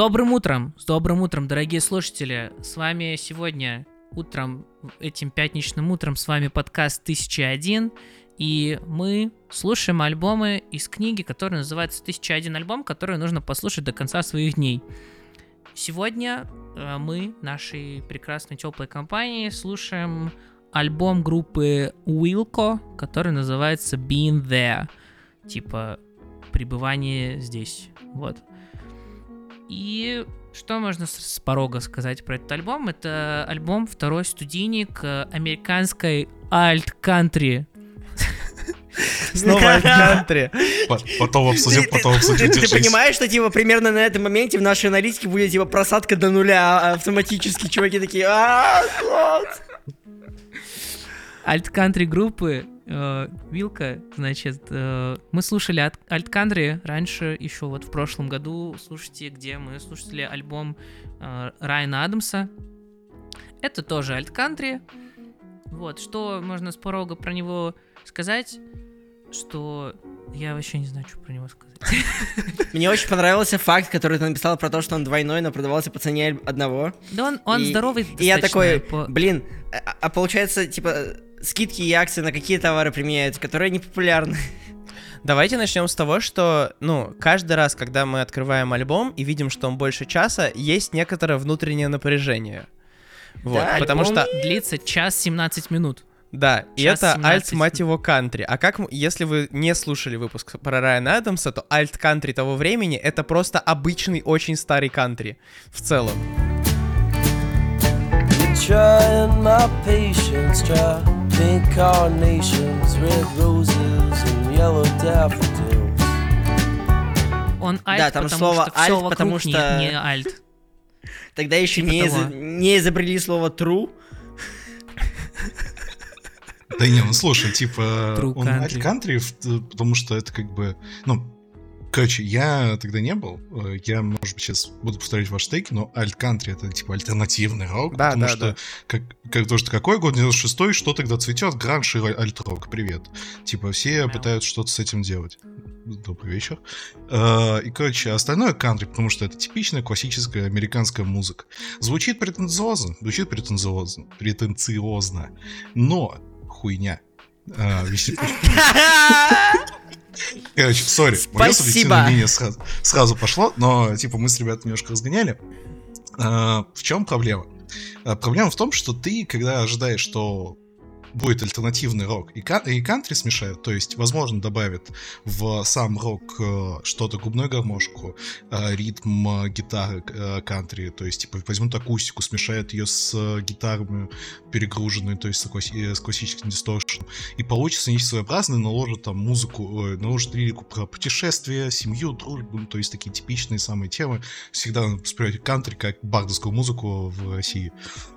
добрым утром, с добрым утром, дорогие слушатели. С вами сегодня утром, этим пятничным утром, с вами подкаст 1001. И мы слушаем альбомы из книги, которая называется «1001 альбом», который нужно послушать до конца своих дней. Сегодня э, мы, нашей прекрасной теплой компании, слушаем альбом группы Wilco, который называется Being There. Типа пребывание здесь. Вот. И что можно с, порога сказать про этот альбом? Это альбом второй студийник э, американской альт-кантри. Снова альт-кантри. Потом обсудим, потом обсудим. Ты понимаешь, что типа примерно на этом моменте в нашей аналитике будет типа просадка до нуля а автоматически. Чуваки такие, а Альт-кантри группы э, Вилка, значит, э, мы слушали Альт-кантри раньше, еще вот в прошлом году, слушайте, где мы слушали альбом э, Райана Адамса. Это тоже Альт-кантри. Вот, что можно с порога про него сказать, что я вообще не знаю, что про него сказать. Мне очень понравился факт, который ты написал про то, что он двойной, но продавался по цене одного. Да он, он и, здоровый И я такой, по... блин, а, а получается, типа, скидки и акции на какие товары применяются, которые не популярны. Давайте начнем с того, что, ну, каждый раз, когда мы открываем альбом и видим, что он больше часа, есть некоторое внутреннее напряжение. Вот, да, потому что... длится час 17 минут. Да, и это альт, мать его, кантри. А как, если вы не слушали выпуск про Райана Адамса, то альт кантри того времени — это просто обычный, очень старый кантри в целом. Trying my patience, try pink carnations, red roses and yellow daffodils. Он альт, да, там потому слово что альт, потому что... Не, не альт. Тогда еще типа не, из... не изобрели слово true. Да не, ну слушай, типа, True он альт-кантри, потому что это как бы, ну, Короче, я тогда не был. Э, я, может быть, сейчас буду повторять ваш стейк, но альт-кантри это типа альтернативный рок. Да, потому да, что, да. Как, как, потому что какой год 96-й, что тогда цветет? Гранж и альт-рок. Привет. Типа все yeah. пытаются что-то с этим делать. Добрый вечер. Uh, и, короче, остальное кантри, потому что это типичная классическая американская музыка. Звучит претенциозно, звучит претенциозно, претенциозно, но хуйня. Uh, Короче, сори, мое субъективное мнение сразу, сразу пошло, но, типа, мы с ребятами немножко разгоняли. А, в чем проблема? А, проблема в том, что ты, когда ожидаешь, что будет альтернативный рок и, и кантри смешают, то есть, возможно, добавят в сам рок э, что-то, губную гармошку, э, ритм э, гитары кантри, то есть, типа, возьмут акустику, смешают ее с гитарами перегруженной, то есть, с, с классическим дисторшеном, и получится нечто своеобразное, наложат там музыку, наложат лирику про путешествия, семью, дружбу, то есть, такие типичные самые темы. Всегда воспринимать кантри как бардовскую музыку в России,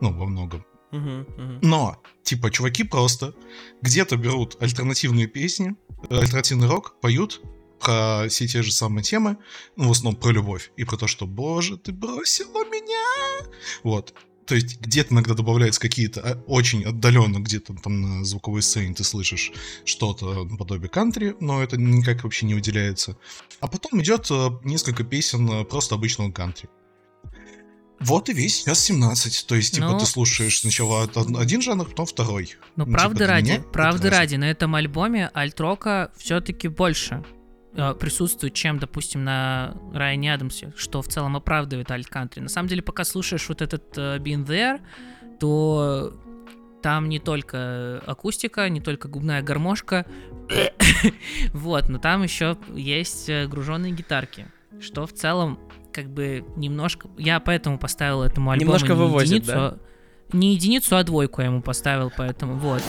ну, во многом. Но, типа, чуваки просто где-то берут альтернативные песни, альтернативный рок, поют про все те же самые темы, ну, в основном про любовь, и про то, что «Боже, ты бросила меня!» Вот. То есть где-то иногда добавляются какие-то а, очень отдаленно, где-то там на звуковой сцене ты слышишь что-то наподобие кантри, но это никак вообще не выделяется. А потом идет э, несколько песен э, просто обычного кантри. Вот и весь час 17. То есть, типа, ну, ты слушаешь сначала один жанр, потом второй. Ну, ну правда типа, ради, правда ради, на этом альбоме альтрока все-таки больше э, присутствует, чем, допустим, на Райане Адамсе, что в целом оправдывает альт-кантри. На самом деле, пока слушаешь вот этот э, Been There, то там не только акустика, не только губная гармошка, вот, но там еще есть э, груженные гитарки, что в целом как бы немножко... Я поэтому поставил этому альбому немножко не вывозит, единицу, да? А, не единицу, а двойку я ему поставил, поэтому вот.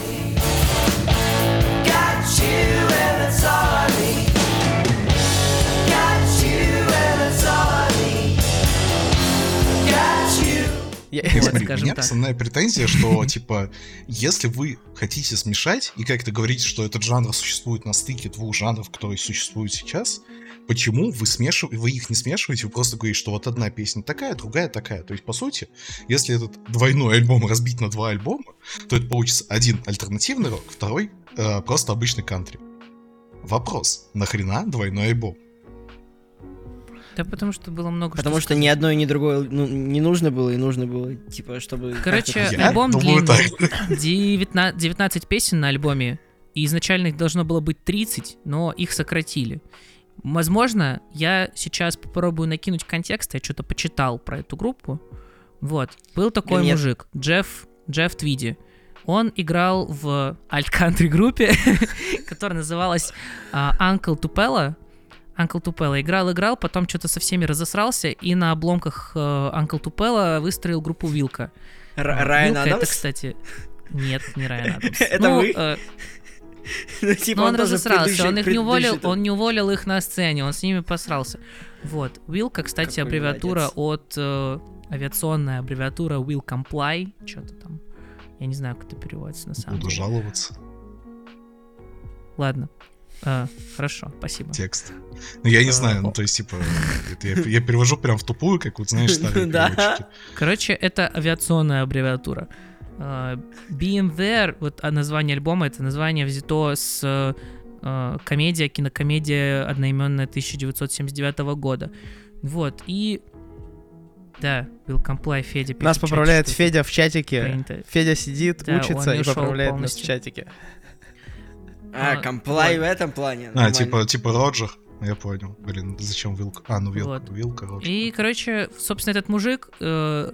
Я, вот, смотри, у меня так. основная претензия, что, типа, если вы хотите смешать и как-то говорите, что этот жанр существует на стыке двух жанров, которые существуют сейчас, почему вы, смешив... вы их не смешиваете, вы просто говорите, что вот одна песня такая, другая такая. То есть, по сути, если этот двойной альбом разбить на два альбома, то это получится один альтернативный рок, второй э, просто обычный кантри. Вопрос, нахрена двойной альбом? Да потому что было много Потому что, что ни одно и ни другое ну, не нужно было, и нужно было, типа, чтобы... Короче, альбом длинный. 19, 19 песен на альбоме, и изначально их должно было быть 30, но их сократили. Возможно, я сейчас попробую накинуть контекст, я что-то почитал про эту группу. Вот, был такой Нет. мужик, Джефф, Джефф Твиди. Он играл в альт-кантри группе, которая называлась uh, Uncle Tupelo. Uncle Tupelo играл, играл, потом что-то со всеми разосрался и на обломках uh, Uncle Tupelo выстроил группу Вилка. Райан Адамс? Это, кстати, нет, не Райан Адамс. Это ну, вы? Э, ну, типа, он, он разосрался, он их не уволил, он не уволил их на сцене, он с ними посрался. Вот. Вилка, кстати, аббревиатура от э, авиационная аббревиатура Will Comply, что-то там. Я не знаю, как это переводится на самом Буду деле. Буду жаловаться. Ладно. А, хорошо, спасибо. Текст. Ну, я не знаю, ну, то есть, типа, это я, я перевожу прям в тупую, как вот, знаешь, старые да. Короче, это авиационная аббревиатура. Uh, Being There, вот а название альбома, это название взято с uh, комедия, кинокомедия одноименная 1979 года. Вот, и да, Will Comply, Федя Нас поправляет Федя в чатике. Принято. Федя сидит, да, учится и поправляет полностью. нас в чатике. А, а, в этом плане. А, типа, типа Роджер. Я понял. Блин, зачем вилка? А, ну вилка, вот. вилка, Роджер. И, короче, собственно, этот мужик, э,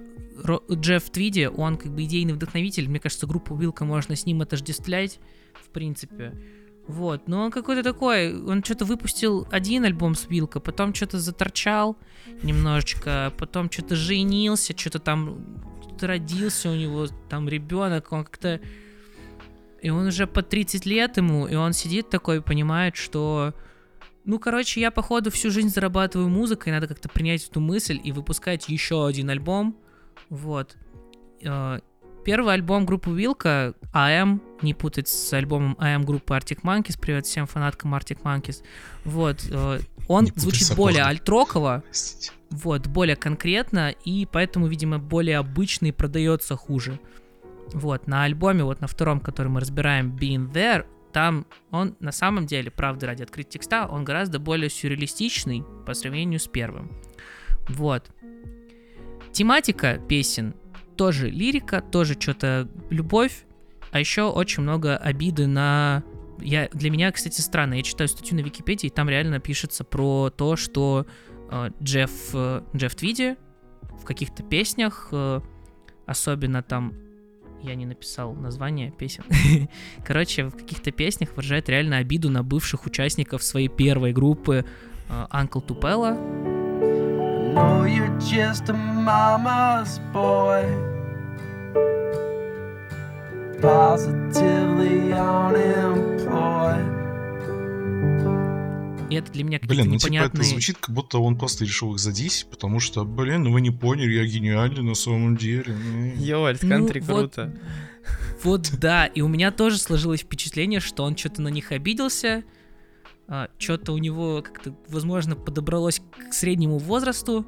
Джефф Твиди, он как бы идейный вдохновитель. Мне кажется, группу Вилка можно с ним отождествлять, в принципе. Вот, но он какой-то такой, он что-то выпустил один альбом с Вилка, потом что-то заторчал немножечко, потом что-то женился, что-то там родился у него там ребенок, он как-то... И он уже по 30 лет ему, и он сидит такой, понимает, что... Ну, короче, я, походу, всю жизнь зарабатываю музыкой, надо как-то принять эту мысль и выпускать еще один альбом. Вот. Э, Первый альбом группы Вилка, AM, не путать с альбомом AM группы Arctic Monkeys, привет всем фанаткам Arctic Monkeys. Вот, э, он не звучит более альтроково, вот, более конкретно, и поэтому, видимо, более обычный продается хуже. Вот, на альбоме, вот на втором, который мы разбираем, Being There, там он на самом деле, правда, ради открыть текста, он гораздо более сюрреалистичный по сравнению с первым. Вот. Тематика песен тоже лирика, тоже что-то любовь, а еще очень много обиды на... Я, для меня, кстати, странно, я читаю статью на Википедии, и там реально пишется про то, что э, Джефф, э, Джефф Твиди в каких-то песнях, э, особенно там я не написал название песен. Короче, в каких-то песнях выражает реально обиду на бывших участников своей первой группы uh, Uncle Tupelo know you're just a mama's boy. Positively unemployed. И это для меня Блин, ну непонятные... типа это звучит, как будто он просто решил их задись, потому что, блин, ну вы не поняли, я гениальный на самом деле. Йо, это кантри ну, круто. Вот, вот да, и у меня тоже сложилось впечатление, что он что-то на них обиделся, а, что-то у него как-то, возможно, подобралось к среднему возрасту,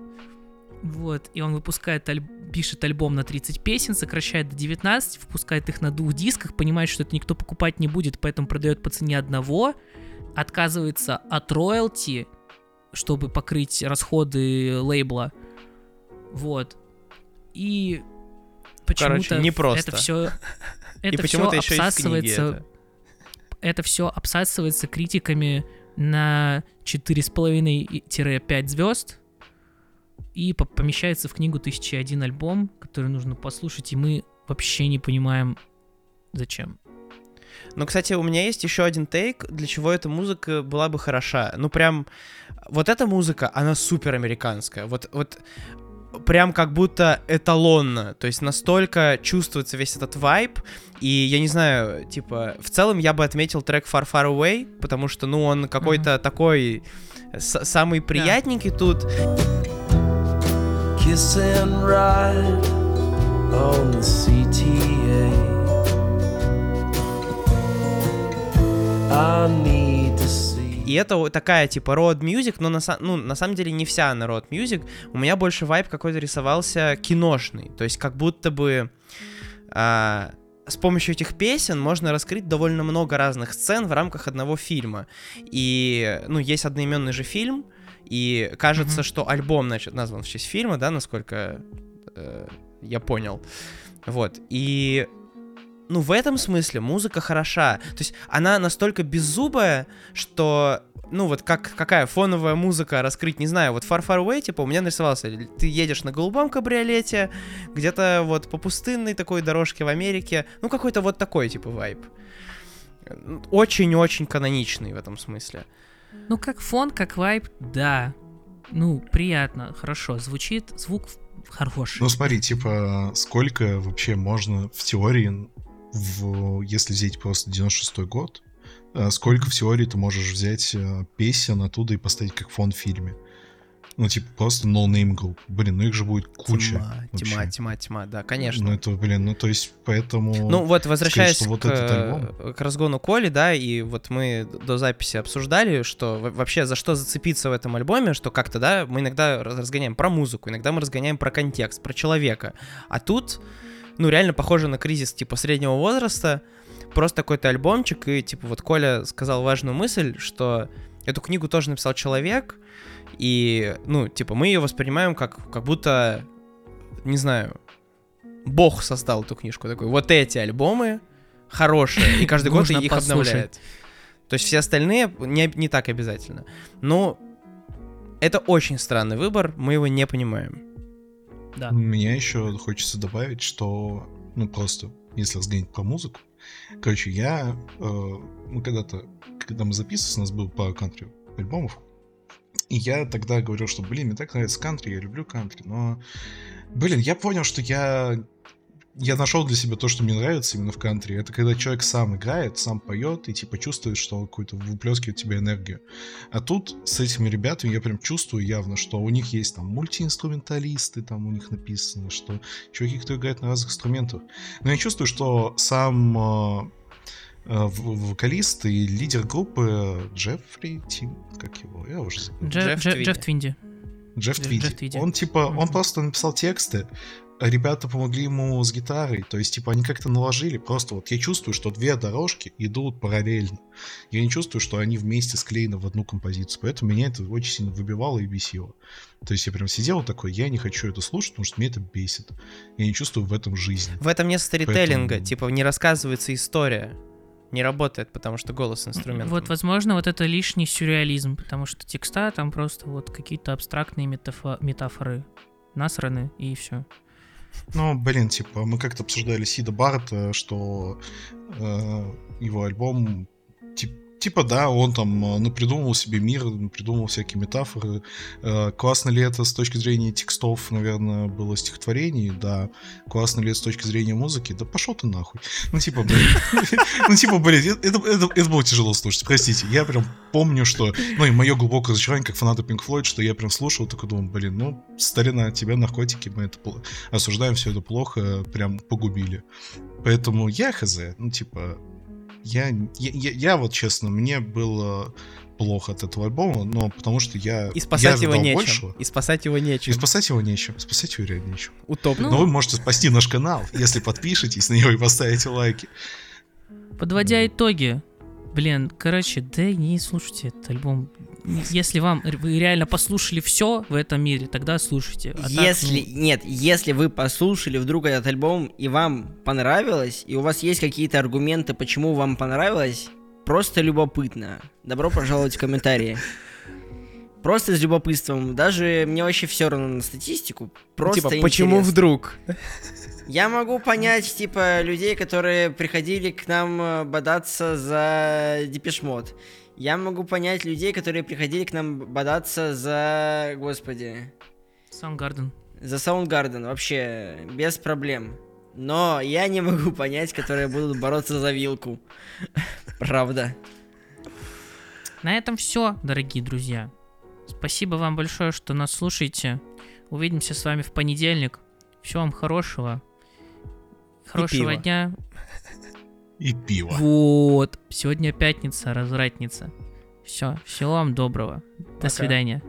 вот, и он выпускает, аль... пишет альбом на 30 песен, сокращает до 19, выпускает их на двух дисках, понимает, что это никто покупать не будет, поэтому продает по цене одного, отказывается от роялти, чтобы покрыть расходы лейбла. Вот. И почему-то не просто. это все это все обсасывается это все обсасывается критиками на 4,5-5 звезд и помещается в книгу «1001 альбом», который нужно послушать, и мы вообще не понимаем, зачем. Ну, кстати, у меня есть еще один тейк, для чего эта музыка была бы хороша. Ну, прям, вот эта музыка, она супер американская. Вот, вот прям как будто эталонно, то есть настолько чувствуется весь этот вайб, и я не знаю, типа, в целом я бы отметил трек Far Far Away, потому что, ну, он какой-то mm-hmm. такой самый приятненький yeah. тут. Kiss and ride on the CTA. И это такая, типа, road music, но на, ну, на самом деле не вся она road music. У меня больше вайп какой-то рисовался киношный. То есть как будто бы... А, с помощью этих песен можно раскрыть довольно много разных сцен в рамках одного фильма. И, ну, есть одноименный же фильм, И кажется, mm-hmm. что альбом, значит, назван в честь фильма, да, насколько э, я понял. Вот. И ну, в этом смысле музыка хороша. То есть она настолько беззубая, что ну вот как какая фоновая музыка раскрыть, не знаю, вот Far Far Away, типа, у меня нарисовался, ты едешь на голубом кабриолете, где-то вот по пустынной такой дорожке в Америке, ну какой-то вот такой, типа, вайб. Очень-очень каноничный в этом смысле. Ну, как фон, как вайб, да. Ну, приятно, хорошо, звучит, звук хороший. Ну, смотри, типа, сколько вообще можно в теории, в, если взять просто 96-й год, э, сколько в теории ты можешь взять э, песен оттуда и поставить как фон в фильме? Ну, типа, просто no-name групп. Блин, ну их же будет куча. Тьма, вообще. тьма, тьма, тьма, да, конечно. Ну, это, блин, ну, то есть, поэтому... Ну, вот, возвращаясь сказать, вот к, альбом... к разгону Коли, да, и вот мы до записи обсуждали, что вообще за что зацепиться в этом альбоме, что как-то, да, мы иногда разгоняем про музыку, иногда мы разгоняем про контекст, про человека. А тут, ну, реально похоже на кризис, типа, среднего возраста, просто какой-то альбомчик, и, типа, вот Коля сказал важную мысль, что эту книгу тоже написал человек, и, ну, типа, мы ее воспринимаем как, как будто, не знаю, Бог создал эту книжку. Такой, вот эти альбомы хорошие, и каждый год их обновляет. То есть все остальные не, не так обязательно. Но это очень странный выбор, мы его не понимаем. Да. Мне еще хочется добавить, что, ну, просто, если разгонять про музыку, короче, я, э, мы когда-то, когда мы записывались, у нас был пару кантри альбомов, и я тогда говорил, что, блин, мне так нравится кантри, я люблю кантри, но, блин, я понял, что я я нашел для себя то, что мне нравится именно в кантри. Это когда человек сам играет, сам поет и типа чувствует, что какой-то выплескивает тебе энергию. А тут с этими ребятами я прям чувствую явно, что у них есть там мультиинструменталисты, там у них написано, что чуваки, кто играет на разных инструментах. Но я чувствую, что сам э, Э, вокалист и лидер группы Джеффри Тим, как его, я уже забыл. Джефф, Джефф, Джефф Твинди. Джефф Твиди. Он типа, mm-hmm. он просто написал тексты, ребята помогли ему с гитарой, то есть типа они как-то наложили, просто вот я чувствую, что две дорожки идут параллельно. Я не чувствую, что они вместе склеены в одну композицию, поэтому меня это очень сильно выбивало и бесило. То есть я прям сидел такой, я не хочу это слушать, потому что меня это бесит. Я не чувствую в этом жизни. В этом нет сторителлинга, поэтому... типа не рассказывается история не работает, потому что голос инструмент. Вот, возможно, вот это лишний сюрреализм, потому что текста там просто вот какие-то абстрактные метафо- метафоры насраны и все. Ну, блин, типа, мы как-то обсуждали Сида Барта, что э, его альбом типа Типа, да, он там э, напридумывал себе мир, придумал всякие метафоры. Э, классно ли это с точки зрения текстов, наверное, было стихотворений, да. Классно ли это с точки зрения музыки? Да пошел ты нахуй. Ну, типа, блин. Ну, типа, блин, это было тяжело слушать, простите. Я прям помню, что... Ну, и мое глубокое разочарование, как фаната Pink Floyd, что я прям слушал, такой думал, блин, ну, старина, тебя наркотики, мы это осуждаем, все это плохо, прям погубили. Поэтому я хз, ну, типа, я, я, я, вот честно, мне было плохо от этого альбома, но потому что я и спасать я его нечем. Большего. И спасать его нечем. И спасать его нечем. Спасать его реально нечем. Утоплен. Но вы можете спасти наш канал, если подпишетесь на него и поставите лайки. Подводя итоги, блин, короче, да не слушайте этот альбом если вам вы реально послушали все в этом мире, тогда слушайте. А если так, ну... нет, если вы послушали вдруг этот альбом и вам понравилось, и у вас есть какие-то аргументы, почему вам понравилось, просто любопытно. Добро пожаловать в комментарии. Просто с любопытством. Даже мне вообще все равно на статистику. Просто типа, почему вдруг? Я могу понять, типа, людей, которые приходили к нам э, бодаться за Депешмот. Я могу понять людей, которые приходили к нам бодаться за... Господи... Soundgarden. За Soundgarden, вообще, без проблем. Но я не могу понять, которые будут бороться за вилку. Правда. На этом все, дорогие друзья. Спасибо вам большое, что нас слушаете. Увидимся с вами в понедельник. Всего вам хорошего. Хорошего дня. И пиво. Вот. Сегодня пятница, развратница. Все. Всего вам доброго. До Пока. свидания.